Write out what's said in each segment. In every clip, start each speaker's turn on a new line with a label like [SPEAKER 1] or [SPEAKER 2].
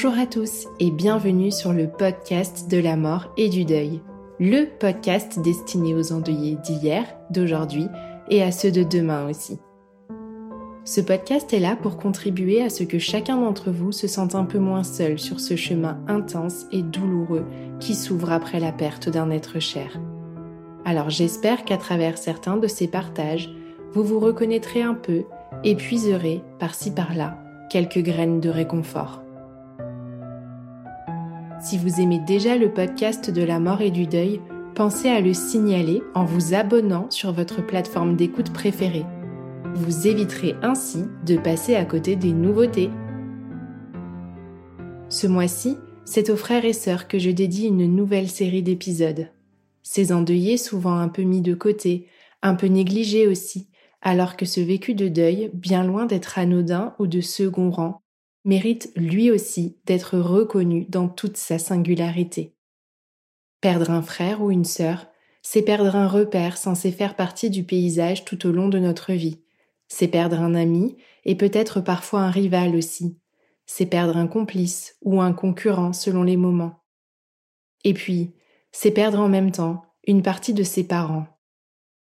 [SPEAKER 1] Bonjour à tous et bienvenue sur le podcast de la mort et du deuil. Le podcast destiné aux endeuillés d'hier, d'aujourd'hui et à ceux de demain aussi. Ce podcast est là pour contribuer à ce que chacun d'entre vous se sente un peu moins seul sur ce chemin intense et douloureux qui s'ouvre après la perte d'un être cher. Alors j'espère qu'à travers certains de ces partages, vous vous reconnaîtrez un peu et puiserez par-ci par-là quelques graines de réconfort. Si vous aimez déjà le podcast de la mort et du deuil, pensez à le signaler en vous abonnant sur votre plateforme d'écoute préférée. Vous éviterez ainsi de passer à côté des nouveautés. Ce mois-ci, c'est aux frères et sœurs que je dédie une nouvelle série d'épisodes. Ces endeuillés souvent un peu mis de côté, un peu négligés aussi, alors que ce vécu de deuil, bien loin d'être anodin ou de second rang, mérite lui aussi d'être reconnu dans toute sa singularité. Perdre un frère ou une sœur, c'est perdre un repère censé faire partie du paysage tout au long de notre vie. C'est perdre un ami et peut-être parfois un rival aussi. C'est perdre un complice ou un concurrent selon les moments. Et puis, c'est perdre en même temps une partie de ses parents.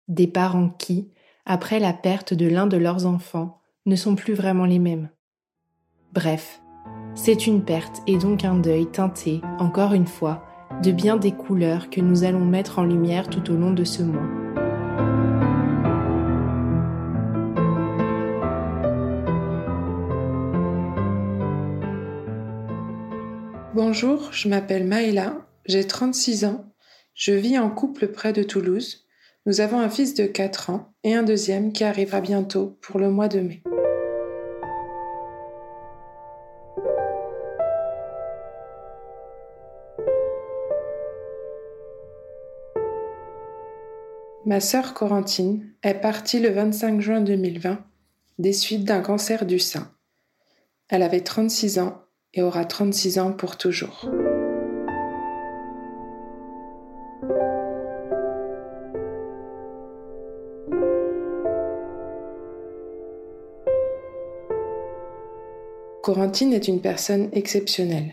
[SPEAKER 1] Des parents qui, après la perte de l'un de leurs enfants, ne sont plus vraiment les mêmes. Bref, c'est une perte et donc un deuil teinté, encore une fois, de bien des couleurs que nous allons mettre en lumière tout au long de ce mois.
[SPEAKER 2] Bonjour, je m'appelle Maëla, j'ai 36 ans, je vis en couple près de Toulouse. Nous avons un fils de 4 ans et un deuxième qui arrivera bientôt pour le mois de mai. Ma sœur Corentine est partie le 25 juin 2020 des suites d'un cancer du sein. Elle avait 36 ans et aura 36 ans pour toujours. Corentine est une personne exceptionnelle.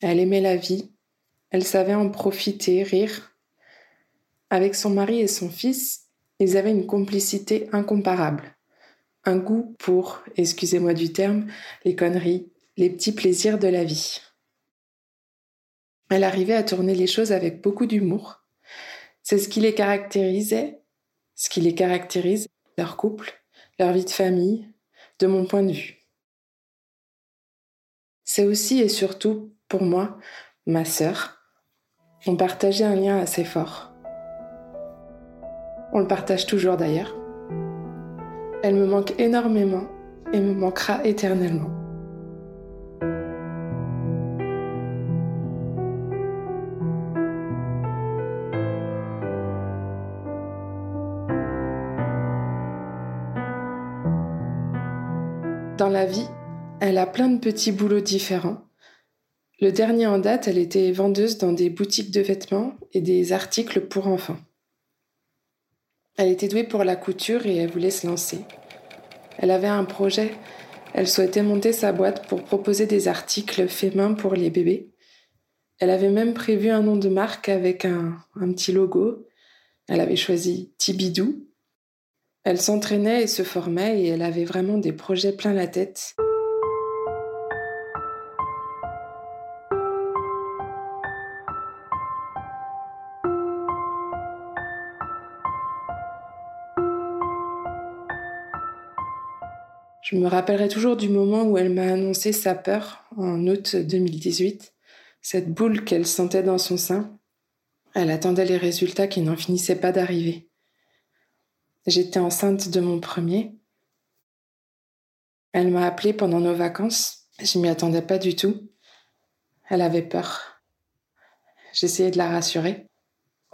[SPEAKER 2] Elle aimait la vie, elle savait en profiter, rire, avec son mari et son fils, ils avaient une complicité incomparable. Un goût pour, excusez-moi du terme, les conneries, les petits plaisirs de la vie. Elle arrivait à tourner les choses avec beaucoup d'humour. C'est ce qui les caractérisait, ce qui les caractérise, leur couple, leur vie de famille, de mon point de vue. C'est aussi et surtout, pour moi, ma sœur. On partageait un lien assez fort. On le partage toujours d'ailleurs. Elle me manque énormément et me manquera éternellement. Dans la vie, elle a plein de petits boulots différents. Le dernier en date, elle était vendeuse dans des boutiques de vêtements et des articles pour enfants. Elle était douée pour la couture et elle voulait se lancer. Elle avait un projet. Elle souhaitait monter sa boîte pour proposer des articles faits main pour les bébés. Elle avait même prévu un nom de marque avec un, petit logo. Elle avait choisi Tibidou. Elle s'entraînait et se formait et elle avait vraiment des projets plein la tête.
[SPEAKER 1] Je me rappellerai toujours du moment où elle m'a annoncé sa peur en août 2018, cette boule qu'elle sentait dans son sein. Elle attendait les résultats qui n'en finissaient pas d'arriver. J'étais enceinte de mon premier. Elle m'a appelée pendant nos vacances. Je m'y attendais pas du tout. Elle avait peur. J'essayais de la rassurer.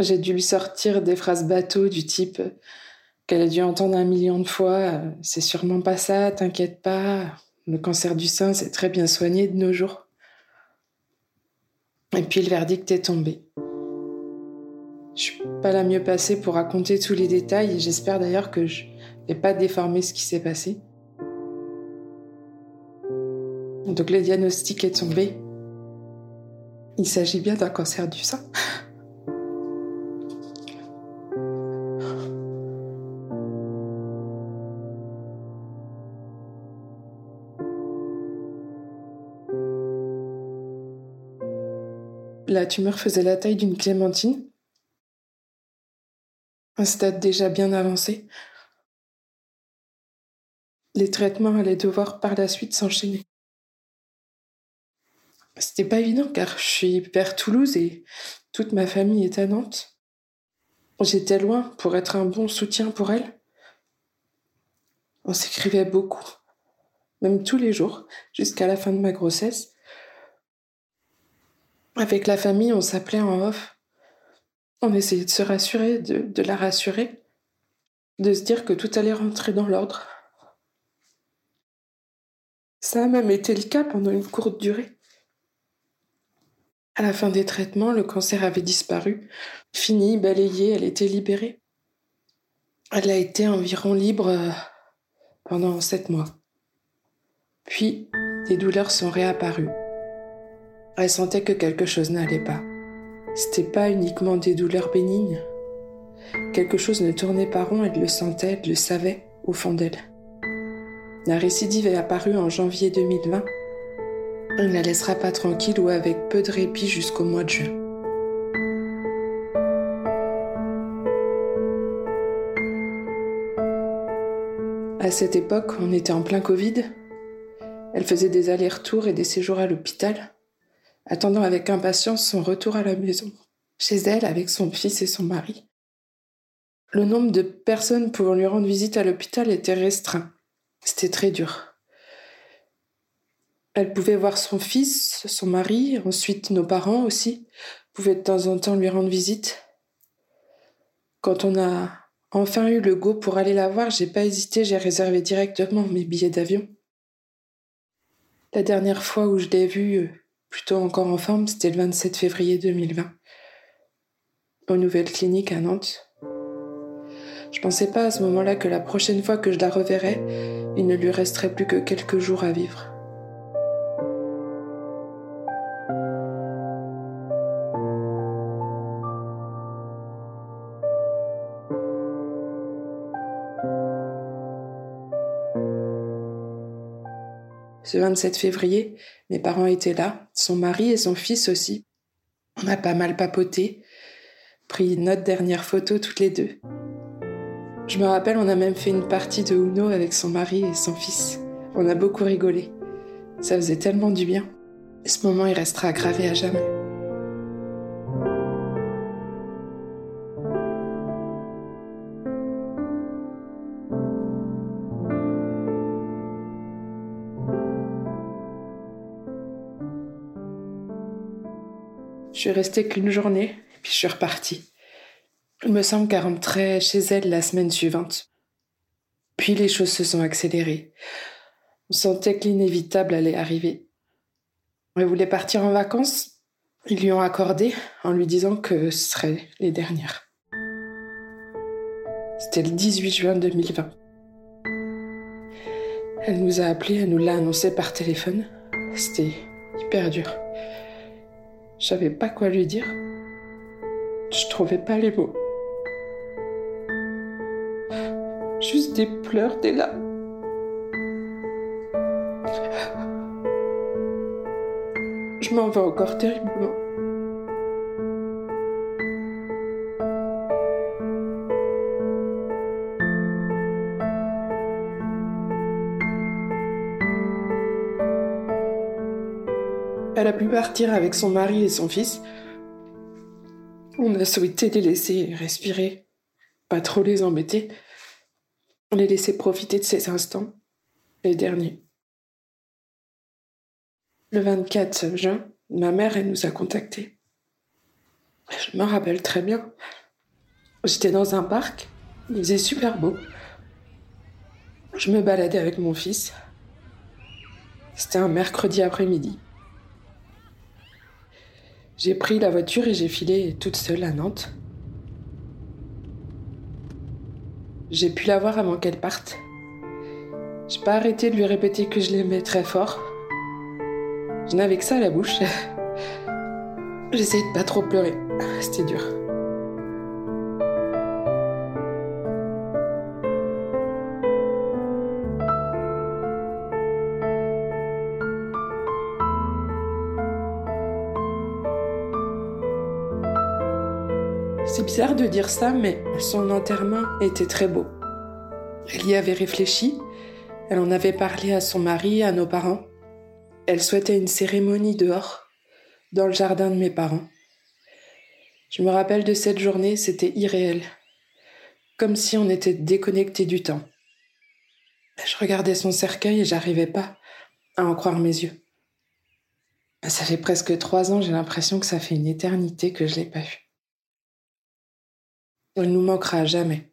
[SPEAKER 1] J'ai dû lui sortir des phrases bateaux du type qu'elle a dû entendre un million de fois. C'est sûrement pas ça, t'inquiète pas. Le cancer du sein, c'est très bien soigné de nos jours. Et puis le verdict est tombé. Je suis pas la mieux passée pour raconter tous les détails et j'espère d'ailleurs que je n'ai pas déformé ce qui s'est passé. Donc le diagnostic est tombé. Il s'agit bien d'un cancer du sein. La tumeur faisait la taille d'une clémentine un stade déjà bien avancé. Les traitements allaient devoir par la suite s'enchaîner. C'était pas évident car je suis père Toulouse et toute ma famille est à Nantes. J'étais loin pour être un bon soutien pour elle. On s'écrivait beaucoup, même tous les jours, jusqu'à la fin de ma grossesse. Avec la famille, on s'appelait en off. On essayait de se rassurer, de, la rassurer, de se dire que tout allait rentrer dans l'ordre. Ça a même été le cas pendant une courte durée. À la fin des traitements, le cancer avait disparu. Fini, balayé, elle était libérée. Elle a été environ libre euh, pendant sept mois. Puis, des douleurs sont réapparues. Elle sentait que quelque chose n'allait pas. C'était pas uniquement des douleurs bénignes. Quelque chose ne tournait pas rond, elle le sentait, elle le savait au fond d'elle. La récidive est apparue en janvier 2020. On ne la laissera pas tranquille ou avec peu de répit jusqu'au mois de juin. À cette époque, on était en plein Covid. Elle faisait des allers-retours et des séjours à l'hôpital attendant avec impatience son retour à la maison, chez elle avec son fils et son mari. Le nombre de personnes pouvant lui rendre visite à l'hôpital était restreint. C'était très dur. Elle pouvait voir son fils, son mari, ensuite nos parents aussi, pouvaient de temps en temps lui rendre visite. Quand on a enfin eu le go pour aller la voir, j'ai pas hésité, j'ai réservé directement mes billets d'avion. La dernière fois où je l'ai vue, plutôt encore en forme, c'était le 27 février 2020, aux nouvelles cliniques à Nantes. Je pensais pas à ce moment-là que la prochaine fois que je la reverrais, il ne lui resterait plus que quelques jours à vivre. Ce 27 février, mes parents étaient là, son mari et son fils aussi. On a pas mal papoté, pris notre dernière photo toutes les deux. Je me rappelle, on a même fait une partie de Uno avec son mari et son fils. On a beaucoup rigolé. Ça faisait tellement du bien. Ce moment, il restera gravé à jamais. Je suis restée qu'une journée, puis je suis repartie. Il me semble qu'elle rentrait chez elle la semaine suivante. Puis les choses se sont accélérées. On sentait que l'inévitable allait arriver. Elle voulait partir en vacances. Ils lui ont accordé en lui disant que ce seraient les dernières. C'était le 18 juin 2020. Elle nous a appelés, elle nous l'a annoncé par téléphone. C'était hyper dur. Je savais pas quoi lui dire. Je trouvais pas les mots. Juste des pleurs, des larmes. Je m'en vais encore terriblement. Elle a pu partir avec son mari et son fils, on a souhaité les laisser respirer, pas trop les embêter. On les laissait profiter de ces instants, les derniers. Le 24 juin, ma mère, elle nous a contactés. Je me rappelle très bien. J'étais dans un parc, il faisait super beau. Je me baladais avec mon fils. C'était un mercredi après-midi. J'ai pris la voiture et j'ai filé toute seule à Nantes. J'ai pu la voir avant qu'elle parte. J'ai pas arrêté de lui répéter que je l'aimais très fort. Je n'avais que ça à la bouche. J'essayais de pas trop pleurer. C'était dur. C'est bizarre de dire ça, mais son enterrement était très beau. Elle y avait réfléchi, elle en avait parlé à son mari, à nos parents. Elle souhaitait une cérémonie dehors, dans le jardin de mes parents. Je me rappelle de cette journée, c'était irréel, comme si on était déconnecté du temps. Je regardais son cercueil et j'arrivais pas à en croire mes yeux. Ça fait presque trois ans, j'ai l'impression que ça fait une éternité que je l'ai pas vue. Elle nous manquera jamais.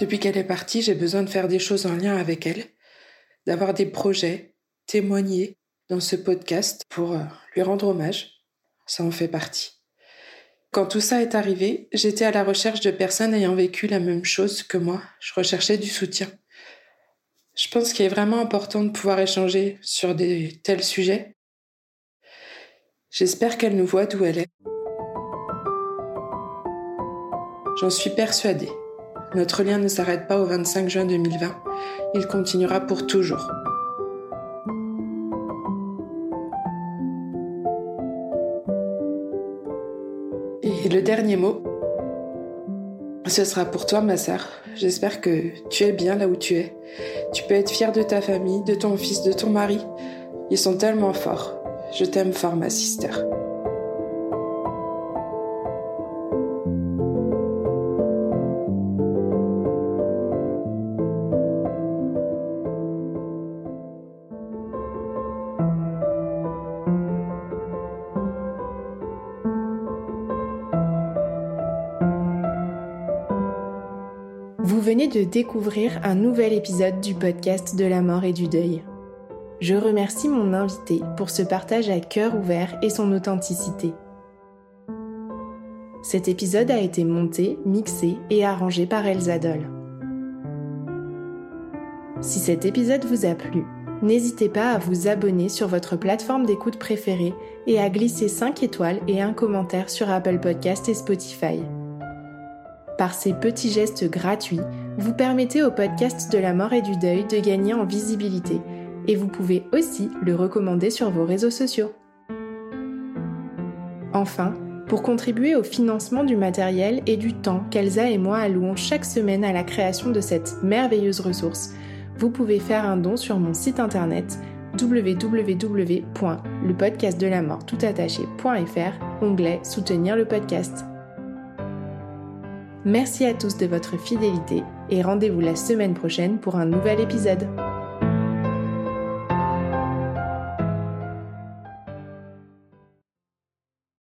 [SPEAKER 1] Depuis qu'elle est partie, j'ai besoin de faire des choses en lien avec elle, d'avoir des projets, témoigner dans ce podcast pour euh, lui rendre hommage. Ça en fait partie. Quand tout ça est arrivé, j'étais à la recherche de personnes ayant vécu la même chose que moi. Je recherchais du soutien. Je pense qu'il est vraiment important de pouvoir échanger sur des tels sujets. J'espère qu'elle nous voit d'où elle est. J'en suis persuadée. Notre lien ne s'arrête pas au 25 juin 2020. Il continuera pour toujours. Et le dernier mot, ce sera pour toi, ma sœur. J'espère que tu es bien là où tu es. Tu peux être fière de ta famille, de ton fils, de ton mari. Ils sont tellement forts. Je t'aime fort, ma sister.
[SPEAKER 3] Venez de découvrir un nouvel épisode du podcast de la mort et du deuil. Je remercie mon invité pour ce partage à cœur ouvert et son authenticité. Cet épisode a été monté, mixé et arrangé par Elsa. Si cet épisode vous a plu, n'hésitez pas à vous abonner sur votre plateforme d'écoute préférée et à glisser 5 étoiles et un commentaire sur Apple Podcast et Spotify. Par ces petits gestes gratuits, vous permettez au podcast de la mort et du deuil de gagner en visibilité et vous pouvez aussi le recommander sur vos réseaux sociaux. Enfin, pour contribuer au financement du matériel et du temps qu'Elsa et moi allouons chaque semaine à la création de cette merveilleuse ressource, vous pouvez faire un don sur mon site internet www.lepodcastdelamortoutattaché.fr, onglet Soutenir le podcast. Merci à tous de votre fidélité et rendez-vous la semaine prochaine pour un nouvel épisode.